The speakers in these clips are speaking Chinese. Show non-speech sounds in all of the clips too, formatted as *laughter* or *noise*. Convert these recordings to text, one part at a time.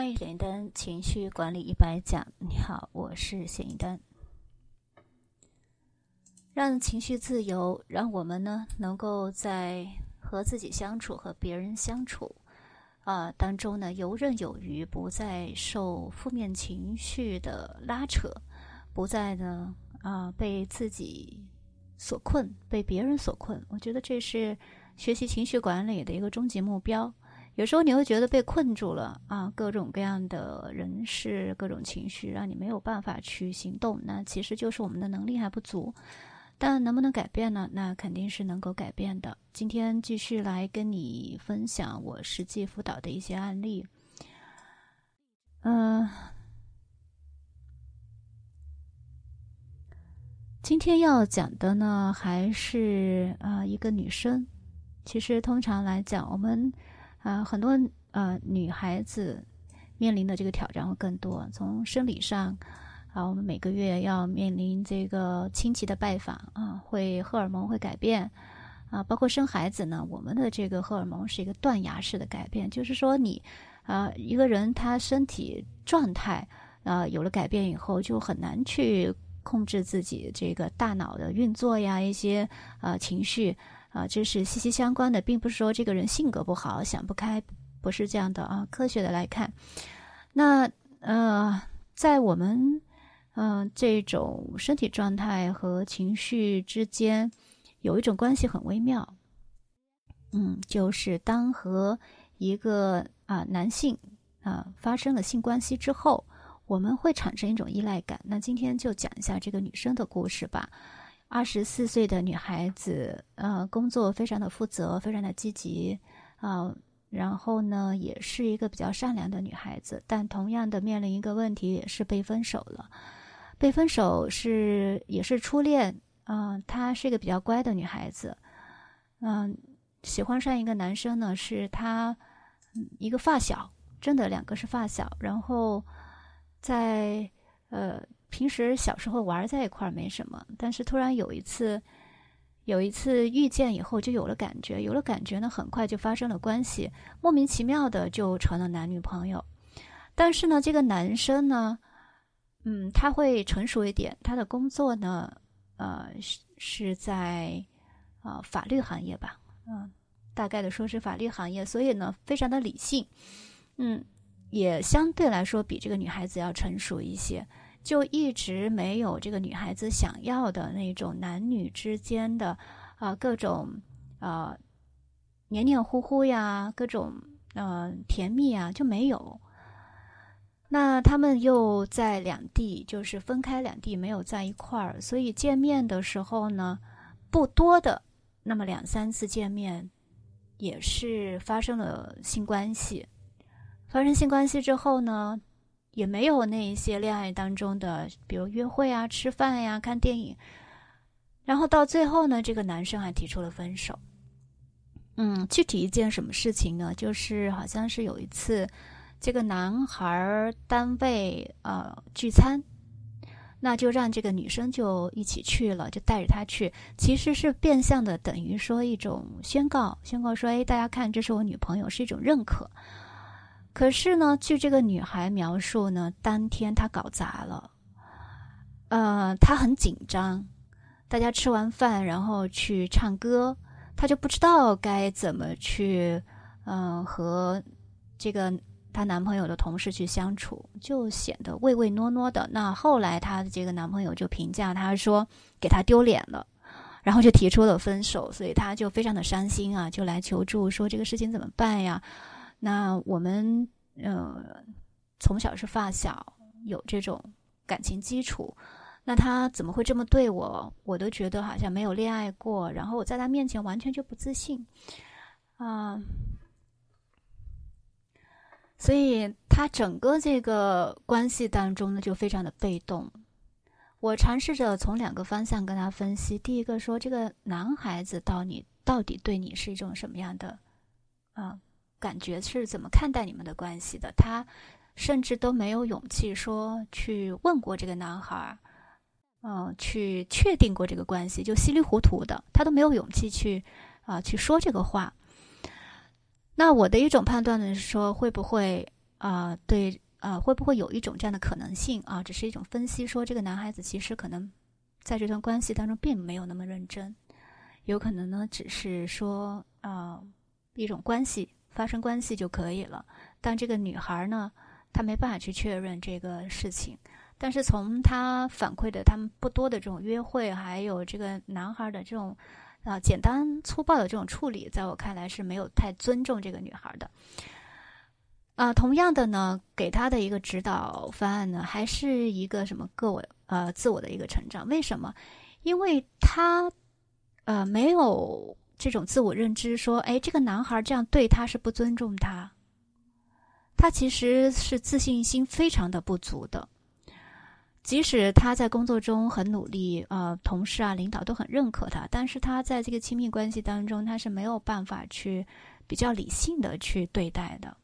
欢迎点灯情绪管理一百讲。你好，我是谢一丹。让情绪自由，让我们呢能够在和自己相处、和别人相处啊当中呢游刃有余，不再受负面情绪的拉扯，不再呢啊被自己所困，被别人所困。我觉得这是学习情绪管理的一个终极目标。有时候你会觉得被困住了啊，各种各样的人事、各种情绪，让你没有办法去行动。那其实就是我们的能力还不足。但能不能改变呢？那肯定是能够改变的。今天继续来跟你分享我实际辅导的一些案例。嗯，今天要讲的呢，还是啊一个女生。其实通常来讲，我们。啊，很多呃女孩子面临的这个挑战会更多。从生理上，啊，我们每个月要面临这个亲戚的拜访啊，会荷尔蒙会改变啊，包括生孩子呢，我们的这个荷尔蒙是一个断崖式的改变，就是说你啊一个人他身体状态啊有了改变以后，就很难去控制自己这个大脑的运作呀，一些呃情绪。啊，这是息息相关的，并不是说这个人性格不好、想不开，不是这样的啊。科学的来看，那呃，在我们嗯这种身体状态和情绪之间，有一种关系很微妙，嗯，就是当和一个啊男性啊发生了性关系之后，我们会产生一种依赖感。那今天就讲一下这个女生的故事吧。二十四岁的女孩子，呃，工作非常的负责，非常的积极，啊，然后呢，也是一个比较善良的女孩子，但同样的面临一个问题，也是被分手了。被分手是也是初恋，嗯，她是一个比较乖的女孩子，嗯，喜欢上一个男生呢，是她一个发小，真的两个是发小，然后在呃。平时小时候玩在一块儿没什么，但是突然有一次，有一次遇见以后就有了感觉，有了感觉呢，很快就发生了关系，莫名其妙的就成了男女朋友。但是呢，这个男生呢，嗯，他会成熟一点，他的工作呢，呃，是是在啊法律行业吧，嗯，大概的说是法律行业，所以呢，非常的理性，嗯，也相对来说比这个女孩子要成熟一些。就一直没有这个女孩子想要的那种男女之间的啊各种啊黏黏糊糊呀，各种呃甜蜜啊就没有。那他们又在两地，就是分开两地，没有在一块儿，所以见面的时候呢，不多的那么两三次见面，也是发生了性关系。发生性关系之后呢？也没有那一些恋爱当中的，比如约会啊、吃饭呀、看电影，然后到最后呢，这个男生还提出了分手。嗯，具体一件什么事情呢？就是好像是有一次，这个男孩单位呃聚餐，那就让这个女生就一起去了，就带着他去，其实是变相的等于说一种宣告，宣告说，哎，大家看，这是我女朋友，是一种认可。可是呢，据这个女孩描述呢，当天她搞砸了，呃，她很紧张。大家吃完饭，然后去唱歌，她就不知道该怎么去，嗯，和这个她男朋友的同事去相处，就显得唯唯诺诺的。那后来她的这个男朋友就评价她说，给她丢脸了，然后就提出了分手，所以她就非常的伤心啊，就来求助说这个事情怎么办呀？那我们呃从小是发小，有这种感情基础，那他怎么会这么对我？我都觉得好像没有恋爱过，然后我在他面前完全就不自信啊，所以他整个这个关系当中呢就非常的被动。我尝试着从两个方向跟他分析，第一个说这个男孩子到你到底对你是一种什么样的啊？感觉是怎么看待你们的关系的？他甚至都没有勇气说去问过这个男孩，嗯，去确定过这个关系，就稀里糊涂的，他都没有勇气去啊去说这个话。那我的一种判断呢是说，会不会啊，对啊，会不会有一种这样的可能性啊？只是一种分析，说这个男孩子其实可能在这段关系当中并没有那么认真，有可能呢，只是说啊一种关系发生关系就可以了。但这个女孩呢，她没办法去确认这个事情。但是从他反馈的他们不多的这种约会，还有这个男孩的这种啊简单粗暴的这种处理，在我看来是没有太尊重这个女孩的。啊，同样的呢，给他的一个指导方案呢，还是一个什么个我呃自我的一个成长。为什么？因为他呃没有这种自我认知，说哎这个男孩这样对他是不尊重他，他其实是自信心非常的不足的。即使他在工作中很努力，呃，同事啊、领导都很认可他，但是他在这个亲密关系当中，他是没有办法去比较理性的去对待的。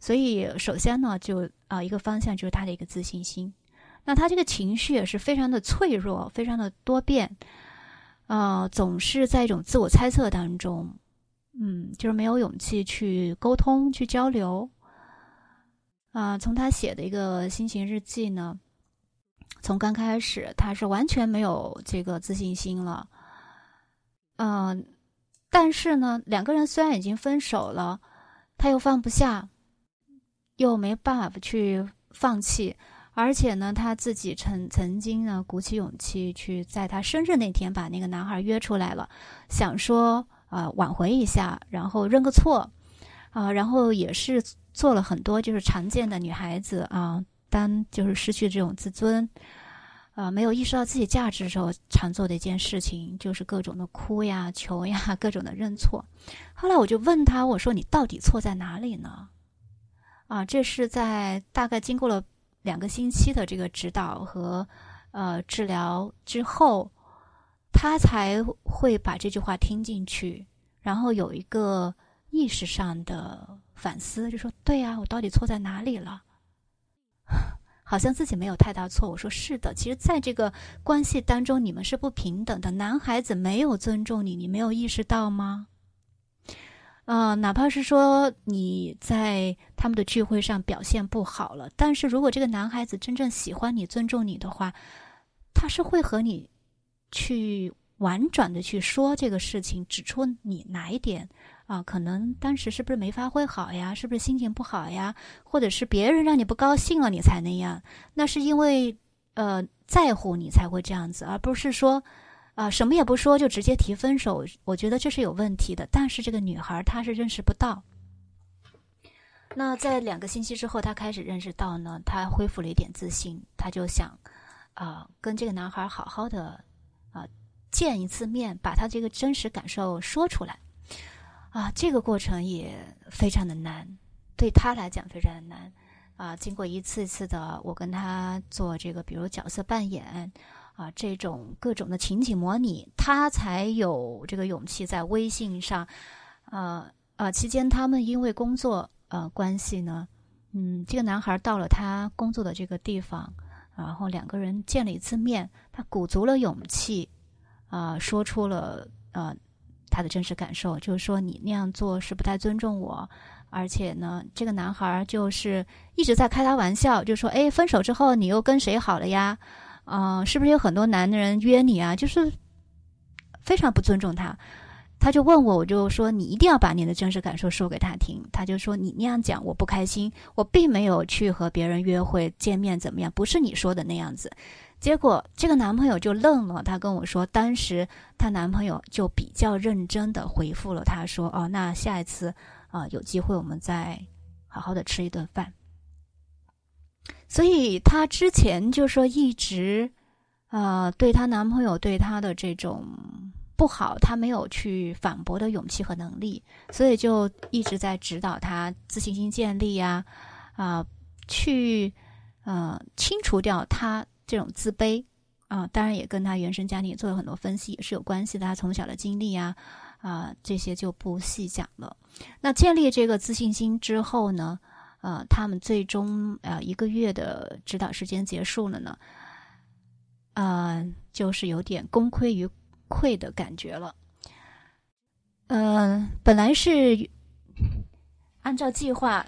所以，首先呢，就啊，一个方向就是他的一个自信心。那他这个情绪也是非常的脆弱，非常的多变，呃，总是在一种自我猜测当中，嗯，就是没有勇气去沟通、去交流。啊，从他写的一个心情日记呢。从刚开始，他是完全没有这个自信心了，嗯，但是呢，两个人虽然已经分手了，他又放不下，又没办法去放弃，而且呢，他自己曾曾经呢鼓起勇气去在他生日那天把那个男孩约出来了，想说啊挽回一下，然后认个错，啊，然后也是做了很多就是常见的女孩子啊。当就是失去这种自尊，啊，没有意识到自己价值的时候，常做的一件事情就是各种的哭呀、求呀，各种的认错。后来我就问他，我说：“你到底错在哪里呢？”啊，这是在大概经过了两个星期的这个指导和呃治疗之后，他才会把这句话听进去，然后有一个意识上的反思，就说：“对呀，我到底错在哪里了？” *laughs* 好像自己没有太大错。我说是的，其实在这个关系当中，你们是不平等的。男孩子没有尊重你，你没有意识到吗？呃，哪怕是说你在他们的聚会上表现不好了，但是如果这个男孩子真正喜欢你、尊重你的话，他是会和你去婉转的去说这个事情，指出你哪一点。啊，可能当时是不是没发挥好呀？是不是心情不好呀？或者是别人让你不高兴了，你才那样？那是因为呃在乎你才会这样子，而不是说啊什么也不说就直接提分手。我觉得这是有问题的。但是这个女孩她是认识不到。那在两个星期之后，她开始认识到呢，她恢复了一点自信，她就想啊跟这个男孩好好的啊见一次面，把她这个真实感受说出来。啊，这个过程也非常的难，对她来讲非常的难。啊，经过一次次的我跟他做这个，比如角色扮演，啊，这种各种的情景模拟，他才有这个勇气在微信上，呃呃，期间他们因为工作呃关系呢，嗯，这个男孩到了他工作的这个地方，然后两个人见了一次面，他鼓足了勇气，啊，说出了呃。他的真实感受就是说，你那样做是不太尊重我，而且呢，这个男孩就是一直在开他玩笑，就说：“哎，分手之后你又跟谁好了呀？啊，是不是有很多男人约你啊？”就是非常不尊重他。他就问我，我就说：“你一定要把你的真实感受说给他听。”他就说：“你那样讲我不开心，我并没有去和别人约会见面，怎么样？不是你说的那样子。”结果这个男朋友就愣了，他跟我说，当时她男朋友就比较认真的回复了他说：“哦，那下一次啊，有机会我们再好好的吃一顿饭。”所以她之前就说一直啊，对她男朋友对她的这种不好，她没有去反驳的勇气和能力，所以就一直在指导她自信心建立呀，啊，去呃清除掉他。这种自卑啊，当然也跟他原生家庭也做了很多分析，也是有关系的。他从小的经历呀，啊，这些就不细讲了。那建立这个自信心之后呢，呃，他们最终呃一个月的指导时间结束了呢，呃，就是有点功亏一篑的感觉了。嗯，本来是按照计划。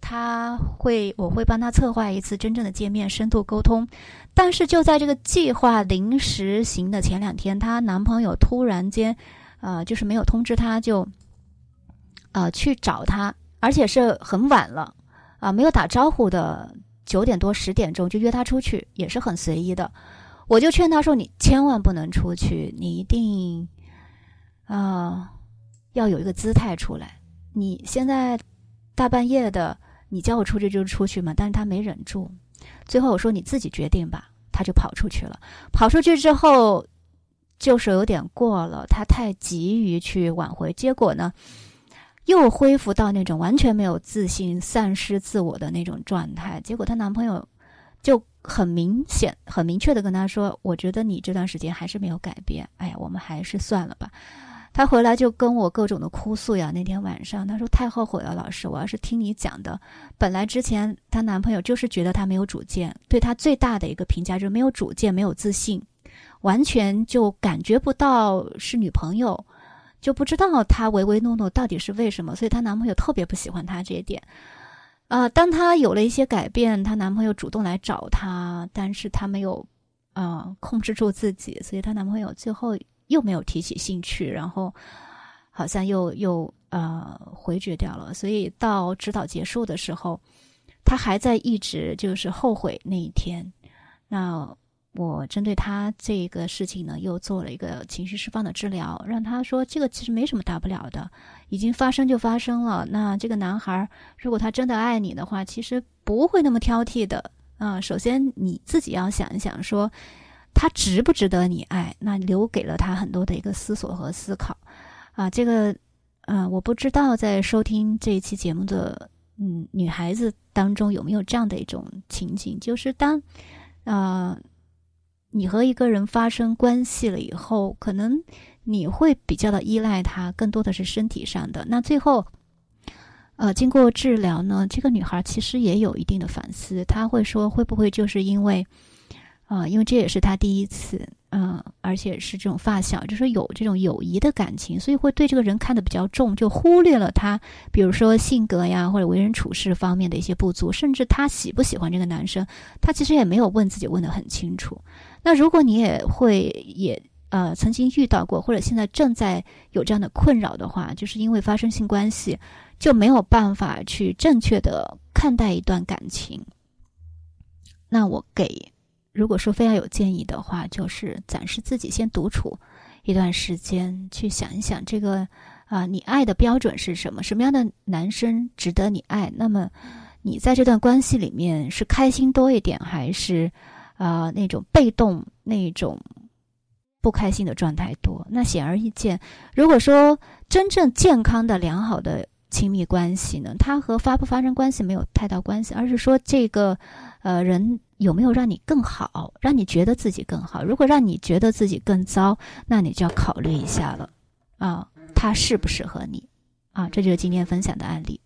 他会我会帮他策划一次真正的见面，深度沟通。但是就在这个计划临时行的前两天，她男朋友突然间，呃，就是没有通知她，就，呃，去找她，而且是很晚了，啊，没有打招呼的九点多十点钟就约他出去，也是很随意的。我就劝他说：“你千万不能出去，你一定，啊，要有一个姿态出来。你现在大半夜的，你叫我出去就出去嘛。”但是他没忍住。最后我说你自己决定吧，他就跑出去了。跑出去之后，就是有点过了，他太急于去挽回，结果呢，又恢复到那种完全没有自信、丧失自我的那种状态。结果她男朋友就很明显、很明确的跟她说：“我觉得你这段时间还是没有改变，哎呀，我们还是算了吧。”她回来就跟我各种的哭诉呀。那天晚上，她说太后悔了，老师，我要是听你讲的。本来之前她男朋友就是觉得她没有主见，对她最大的一个评价就是没有主见、没有自信，完全就感觉不到是女朋友，就不知道她唯唯诺诺到底是为什么。所以她男朋友特别不喜欢她这一点。啊，当她有了一些改变，她男朋友主动来找她，但是她没有啊控制住自己，所以她男朋友最后。又没有提起兴趣，然后好像又又呃回绝掉了。所以到指导结束的时候，她还在一直就是后悔那一天。那我针对他这个事情呢，又做了一个情绪释放的治疗，让他说这个其实没什么大不了的，已经发生就发生了。那这个男孩如果他真的爱你的话，其实不会那么挑剔的啊。首先你自己要想一想说。他值不值得你爱？那留给了他很多的一个思索和思考，啊，这个，呃，我不知道在收听这一期节目的嗯女孩子当中有没有这样的一种情景，就是当，呃，你和一个人发生关系了以后，可能你会比较的依赖他，更多的是身体上的。那最后，呃，经过治疗呢，这个女孩其实也有一定的反思，她会说，会不会就是因为。啊，因为这也是她第一次，嗯，而且是这种发小，就说有这种友谊的感情，所以会对这个人看得比较重，就忽略了他，比如说性格呀或者为人处事方面的一些不足，甚至他喜不喜欢这个男生，他其实也没有问自己问得很清楚。那如果你也会也呃曾经遇到过，或者现在正在有这样的困扰的话，就是因为发生性关系就没有办法去正确的看待一段感情，那我给。如果说非要有建议的话，就是暂时自己先独处一段时间，去想一想这个啊，你爱的标准是什么？什么样的男生值得你爱？那么你在这段关系里面是开心多一点，还是啊那种被动、那种不开心的状态多？那显而易见，如果说真正健康的、良好的亲密关系呢，它和发不发生关系没有太大关系，而是说这个呃人。有没有让你更好，让你觉得自己更好？如果让你觉得自己更糟，那你就要考虑一下了，啊，他适不适合你？啊，这就是今天分享的案例。